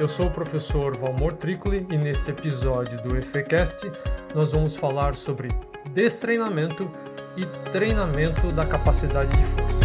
Eu sou o professor Valmor Tricoli e neste episódio do EFECast nós vamos falar sobre destreinamento e treinamento da capacidade de força.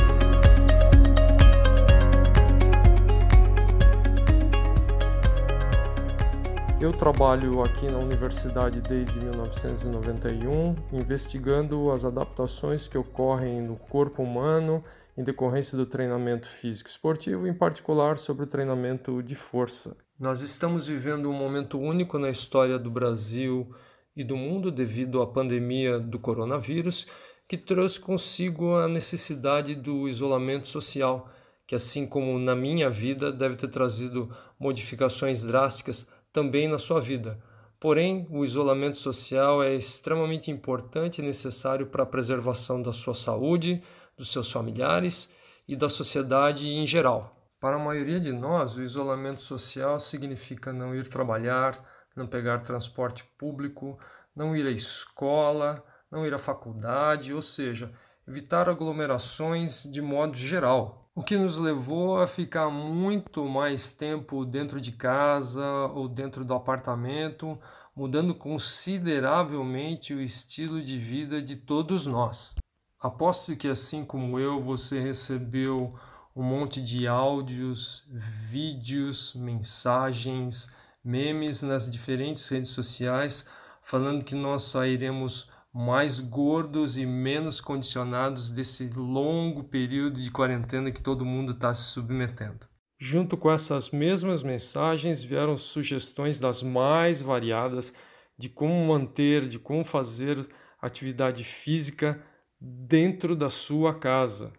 Eu trabalho aqui na universidade desde 1991, investigando as adaptações que ocorrem no corpo humano em decorrência do treinamento físico esportivo, em particular sobre o treinamento de força. Nós estamos vivendo um momento único na história do Brasil e do mundo devido à pandemia do coronavírus, que trouxe consigo a necessidade do isolamento social, que assim como na minha vida deve ter trazido modificações drásticas também na sua vida. Porém, o isolamento social é extremamente importante e necessário para a preservação da sua saúde, dos seus familiares e da sociedade em geral. Para a maioria de nós, o isolamento social significa não ir trabalhar, não pegar transporte público, não ir à escola, não ir à faculdade, ou seja, evitar aglomerações de modo geral, o que nos levou a ficar muito mais tempo dentro de casa ou dentro do apartamento, mudando consideravelmente o estilo de vida de todos nós. Aposto que, assim como eu, você recebeu um monte de áudios, vídeos, mensagens, memes nas diferentes redes sociais falando que nós sairemos mais gordos e menos condicionados desse longo período de quarentena que todo mundo está se submetendo. Junto com essas mesmas mensagens vieram sugestões das mais variadas de como manter, de como fazer atividade física dentro da sua casa.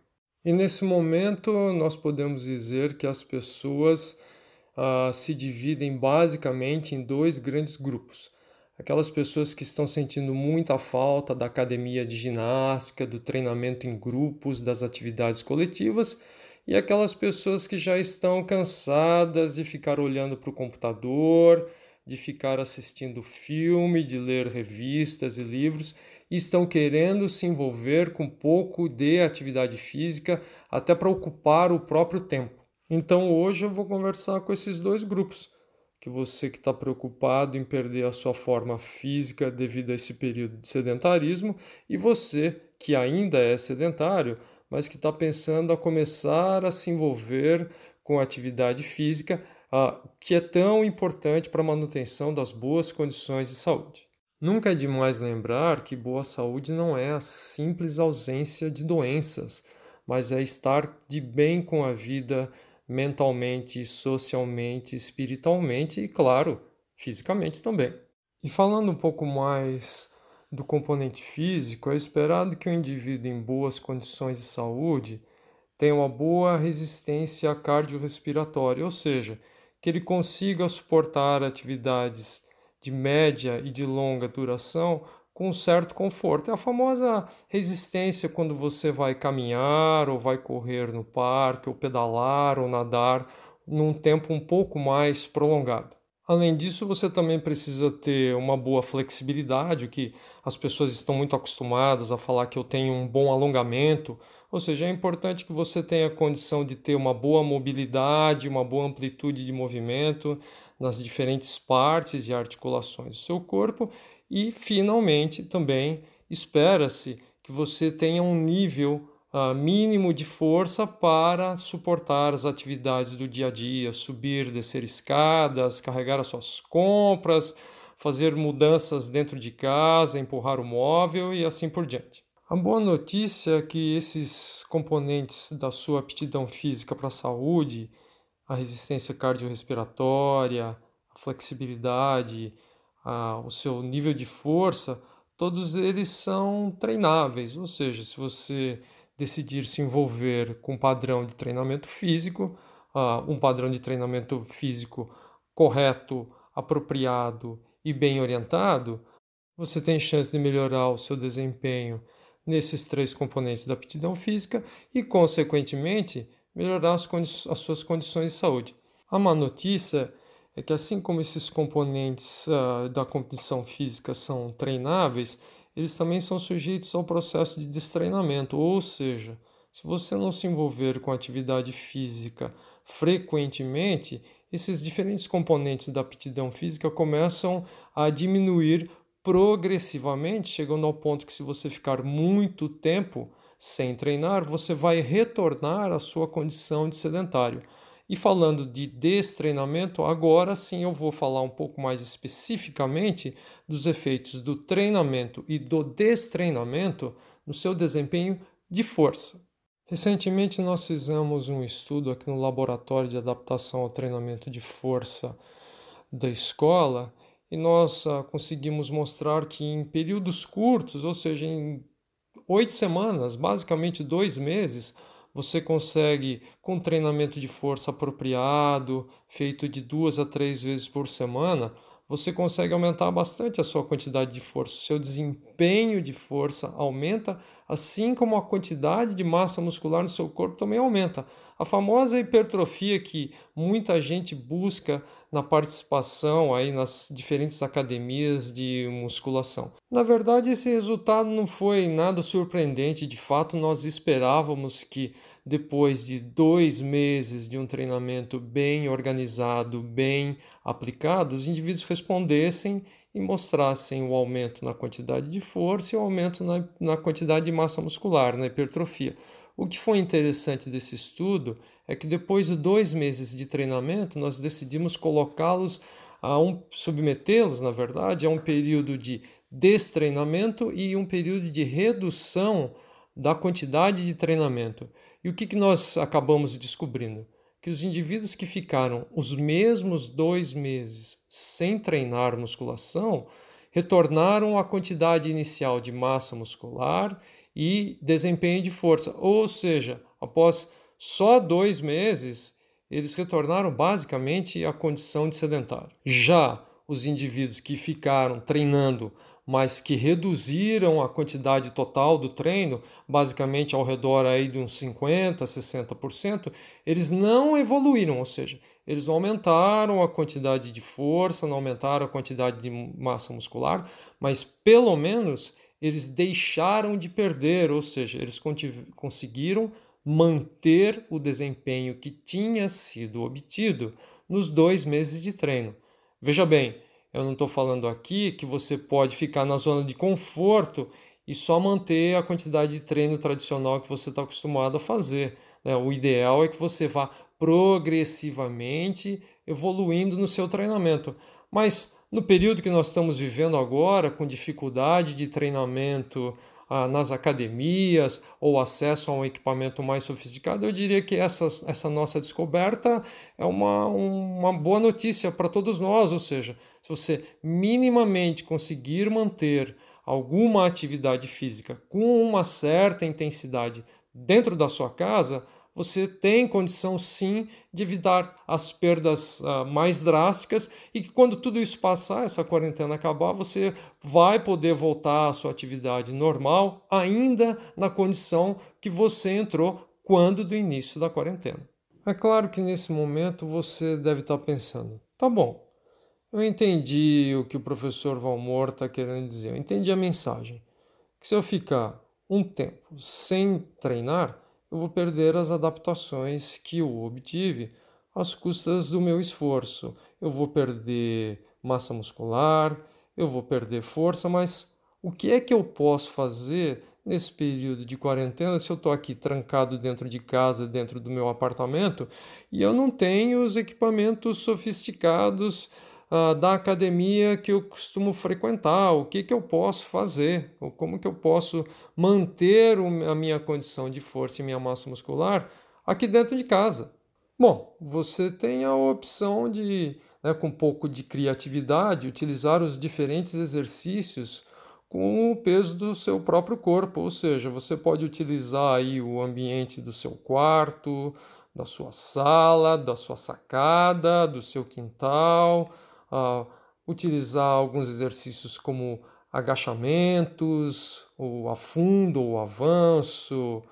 E nesse momento nós podemos dizer que as pessoas uh, se dividem basicamente em dois grandes grupos. Aquelas pessoas que estão sentindo muita falta da academia de ginástica, do treinamento em grupos, das atividades coletivas, e aquelas pessoas que já estão cansadas de ficar olhando para o computador, de ficar assistindo filme, de ler revistas e livros estão querendo se envolver com pouco de atividade física até para ocupar o próprio tempo. Então hoje eu vou conversar com esses dois grupos que você que está preocupado em perder a sua forma física devido a esse período de sedentarismo e você que ainda é sedentário, mas que está pensando a começar a se envolver com atividade física, ah, que é tão importante para a manutenção das boas condições de saúde. Nunca é demais lembrar que boa saúde não é a simples ausência de doenças, mas é estar de bem com a vida mentalmente, socialmente, espiritualmente e, claro, fisicamente também. E falando um pouco mais do componente físico, é esperado que o indivíduo em boas condições de saúde tenha uma boa resistência cardiorrespiratória, ou seja, que ele consiga suportar atividades de média e de longa duração com certo conforto. É a famosa resistência quando você vai caminhar ou vai correr no parque, ou pedalar ou nadar num tempo um pouco mais prolongado. Além disso, você também precisa ter uma boa flexibilidade, o que as pessoas estão muito acostumadas a falar que eu tenho um bom alongamento, ou seja, é importante que você tenha condição de ter uma boa mobilidade, uma boa amplitude de movimento nas diferentes partes e articulações do seu corpo e, finalmente, também espera-se que você tenha um nível uh, mínimo de força para suportar as atividades do dia a dia, subir, descer escadas, carregar as suas compras, fazer mudanças dentro de casa, empurrar o móvel e assim por diante. A boa notícia é que esses componentes da sua aptidão física para a saúde, a resistência cardiorrespiratória, a flexibilidade, a, o seu nível de força, todos eles são treináveis. Ou seja, se você decidir se envolver com um padrão de treinamento físico, uh, um padrão de treinamento físico correto, apropriado e bem orientado, você tem chance de melhorar o seu desempenho nesses três componentes da aptidão física e, consequentemente, melhorar as, as suas condições de saúde. A má notícia é que assim como esses componentes uh, da competição física são treináveis, eles também são sujeitos ao processo de destreinamento, ou seja, se você não se envolver com atividade física frequentemente, esses diferentes componentes da aptidão física começam a diminuir progressivamente, chegando ao ponto que, se você ficar muito tempo sem treinar, você vai retornar à sua condição de sedentário. E falando de destreinamento, agora sim eu vou falar um pouco mais especificamente dos efeitos do treinamento e do destreinamento no seu desempenho de força. Recentemente nós fizemos um estudo aqui no laboratório de adaptação ao treinamento de força da escola e nós uh, conseguimos mostrar que em períodos curtos, ou seja, em oito semanas, basicamente dois meses, você consegue, com treinamento de força apropriado, feito de duas a três vezes por semana, você consegue aumentar bastante a sua quantidade de força. O seu desempenho de força aumenta, assim como a quantidade de massa muscular no seu corpo também aumenta. A famosa hipertrofia que muita gente busca na participação aí nas diferentes academias de musculação. Na verdade, esse resultado não foi nada surpreendente. De fato, nós esperávamos que depois de dois meses de um treinamento bem organizado, bem aplicado, os indivíduos respondessem e mostrassem o aumento na quantidade de força e o aumento na, na quantidade de massa muscular, na hipertrofia. O que foi interessante desse estudo é que depois de dois meses de treinamento, nós decidimos colocá-los a um submetê-los, na verdade, a um período de destreinamento e um período de redução da quantidade de treinamento. E o que, que nós acabamos descobrindo? Que os indivíduos que ficaram os mesmos dois meses sem treinar musculação retornaram à quantidade inicial de massa muscular e desempenho de força. Ou seja, após só dois meses, eles retornaram basicamente à condição de sedentário. Já os indivíduos que ficaram treinando, mas que reduziram a quantidade total do treino, basicamente ao redor aí de uns 50%, 60%, eles não evoluíram, ou seja, eles não aumentaram a quantidade de força, não aumentaram a quantidade de massa muscular, mas pelo menos eles deixaram de perder, ou seja, eles conseguiram manter o desempenho que tinha sido obtido nos dois meses de treino. Veja bem, eu não estou falando aqui que você pode ficar na zona de conforto e só manter a quantidade de treino tradicional que você está acostumado a fazer. Né? O ideal é que você vá progressivamente evoluindo no seu treinamento. Mas no período que nós estamos vivendo agora, com dificuldade de treinamento ah, nas academias ou acesso a um equipamento mais sofisticado, eu diria que essa, essa nossa descoberta é uma, uma boa notícia para todos nós. Ou seja, se você minimamente conseguir manter alguma atividade física com uma certa intensidade dentro da sua casa, você tem condição sim de evitar as perdas uh, mais drásticas e que quando tudo isso passar, essa quarentena acabar, você vai poder voltar à sua atividade normal, ainda na condição que você entrou quando do início da quarentena. É claro que nesse momento você deve estar pensando: tá bom, eu entendi o que o professor Valmor está querendo dizer, eu entendi a mensagem. Que se eu ficar um tempo sem treinar, eu vou perder as adaptações que eu obtive às custas do meu esforço. Eu vou perder massa muscular, eu vou perder força, mas o que é que eu posso fazer nesse período de quarentena se eu estou aqui trancado dentro de casa, dentro do meu apartamento, e eu não tenho os equipamentos sofisticados uh, da academia que eu costumo frequentar, o que, que eu posso fazer, ou como que eu posso manter a minha condição de força e minha massa muscular aqui dentro de casa. Bom, você tem a opção de, né, com um pouco de criatividade, utilizar os diferentes exercícios com o peso do seu próprio corpo, ou seja, você pode utilizar aí o ambiente do seu quarto, da sua sala, da sua sacada, do seu quintal, uh, utilizar alguns exercícios como agachamentos, o afundo ou avanço,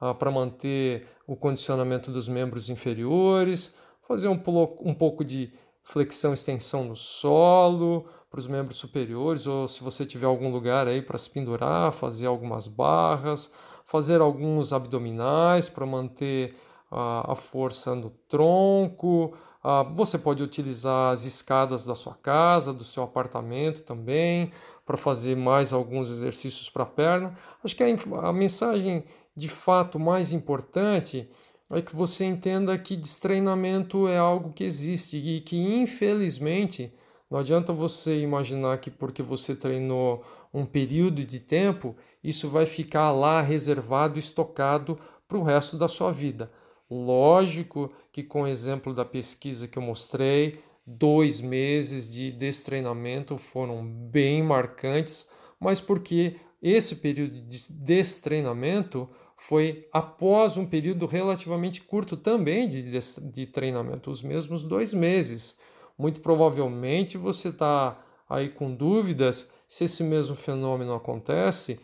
uh, para manter o condicionamento dos membros inferiores, fazer um, um pouco de flexão e extensão no solo para os membros superiores, ou se você tiver algum lugar aí para se pendurar, fazer algumas barras, fazer alguns abdominais para manter a, a força no tronco, Ah, você pode utilizar as escadas da sua casa, do seu apartamento também, para fazer mais alguns exercícios para a perna. Acho que a, a mensagem de fato mais importante é que você entenda que destreinamento é algo que existe e que infelizmente não adianta você imaginar que porque você treinou um período de tempo, isso vai ficar lá reservado, estocado para o resto da sua vida. Lógico que, com o exemplo da pesquisa que eu mostrei, dois meses de destreinamento foram bem marcantes, mas porque esse período de destreinamento foi após um período relativamente curto também de, de treinamento, os mesmos dois meses. Muito provavelmente você está aí com dúvidas se esse mesmo fenômeno acontece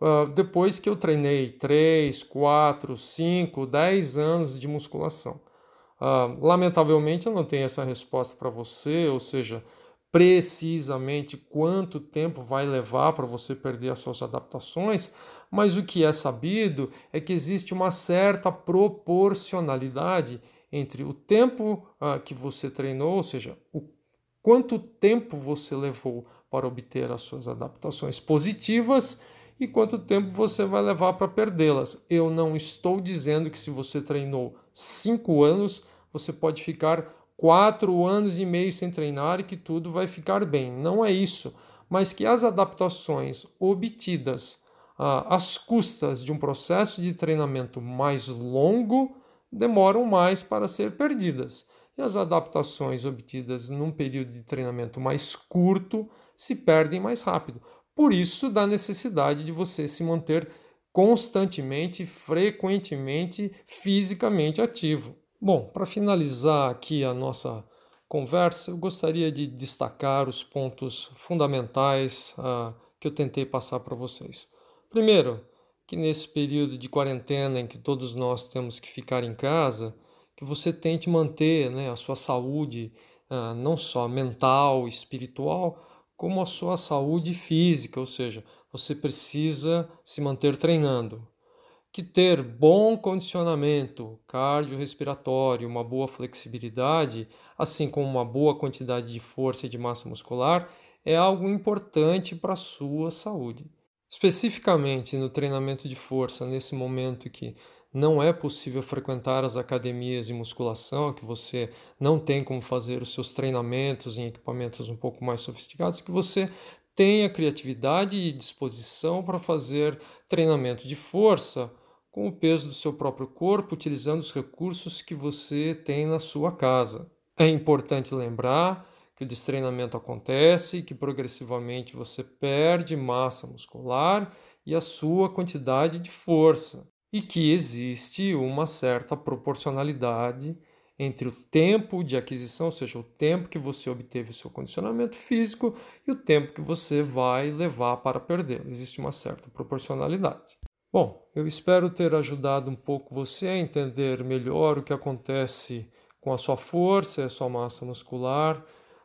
uh, depois que eu treinei 3, 4, 5, 10 anos de musculação. Uh, lamentavelmente eu não tenho essa resposta para você, ou seja, precisamente quanto tempo vai levar para você perder as suas adaptações, mas o que é sabido é que existe uma certa proporcionalidade entre o tempo uh, que você treinou, ou seja, o quanto tempo você levou para obter as suas adaptações positivas e quanto tempo você vai levar para perdê-las. Eu não estou dizendo que se você treinou cinco anos, você pode ficar quatro anos e meio sem treinar e que tudo vai ficar bem. Não é isso, mas que as adaptações obtidas ah, às custas de um processo de treinamento mais longo demoram mais para ser perdidas. E as adaptações obtidas num período de treinamento mais curto se perdem mais rápido. Por isso, da necessidade de você se manter constantemente, frequentemente, fisicamente ativo. Bom, para finalizar aqui a nossa conversa, eu gostaria de destacar os pontos fundamentais uh, que eu tentei passar para vocês. Primeiro, que nesse período de quarentena em que todos nós temos que ficar em casa, que você tente manter né, a sua saúde, uh, não só mental, espiritual, como a sua saúde física, ou seja, você precisa se manter treinando que ter bom condicionamento cardiorrespiratório, uma boa flexibilidade, assim como uma boa quantidade de força e de massa muscular, é algo importante para a sua saúde. Especificamente no treinamento de força, nesse momento que não é possível frequentar as academias de musculação, que você não tem como fazer os seus treinamentos em equipamentos um pouco mais sofisticados, que você tenha criatividade e disposição para fazer treinamento de força com o peso do seu próprio corpo, utilizando os recursos que você tem na sua casa. É importante lembrar que o destreinamento acontece e que progressivamente você perde massa muscular e a sua quantidade de força, e que existe uma certa proporcionalidade entre o tempo de aquisição, ou seja, o tempo que você obteve o seu condicionamento físico e o tempo que você vai levar para perdê-lo. Existe uma certa proporcionalidade. Bom, eu espero ter ajudado um pouco você a entender melhor o que acontece com a sua força e a sua massa muscular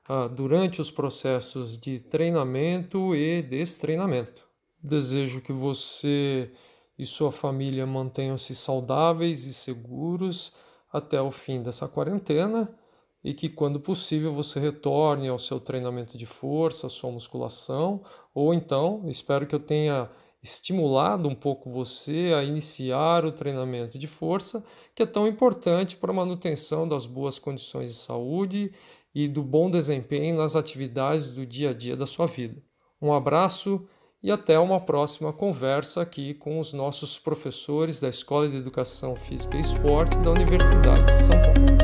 uh, durante os processos de treinamento e destreinamento. Desejo que você e sua família mantenham-se saudáveis e seguros até o fim dessa quarentena e que, quando possível, você retorne ao seu treinamento de força, sua musculação, ou então, espero que eu tenha estimulado um pouco você a iniciar o treinamento de força, que é tão importante para a manutenção das boas condições de saúde e do bom desempenho nas atividades do dia a dia da sua vida. Um abraço e até uma próxima conversa aqui com os nossos professores da Escola de Educação Física e Esporte da Universidade de São Paulo.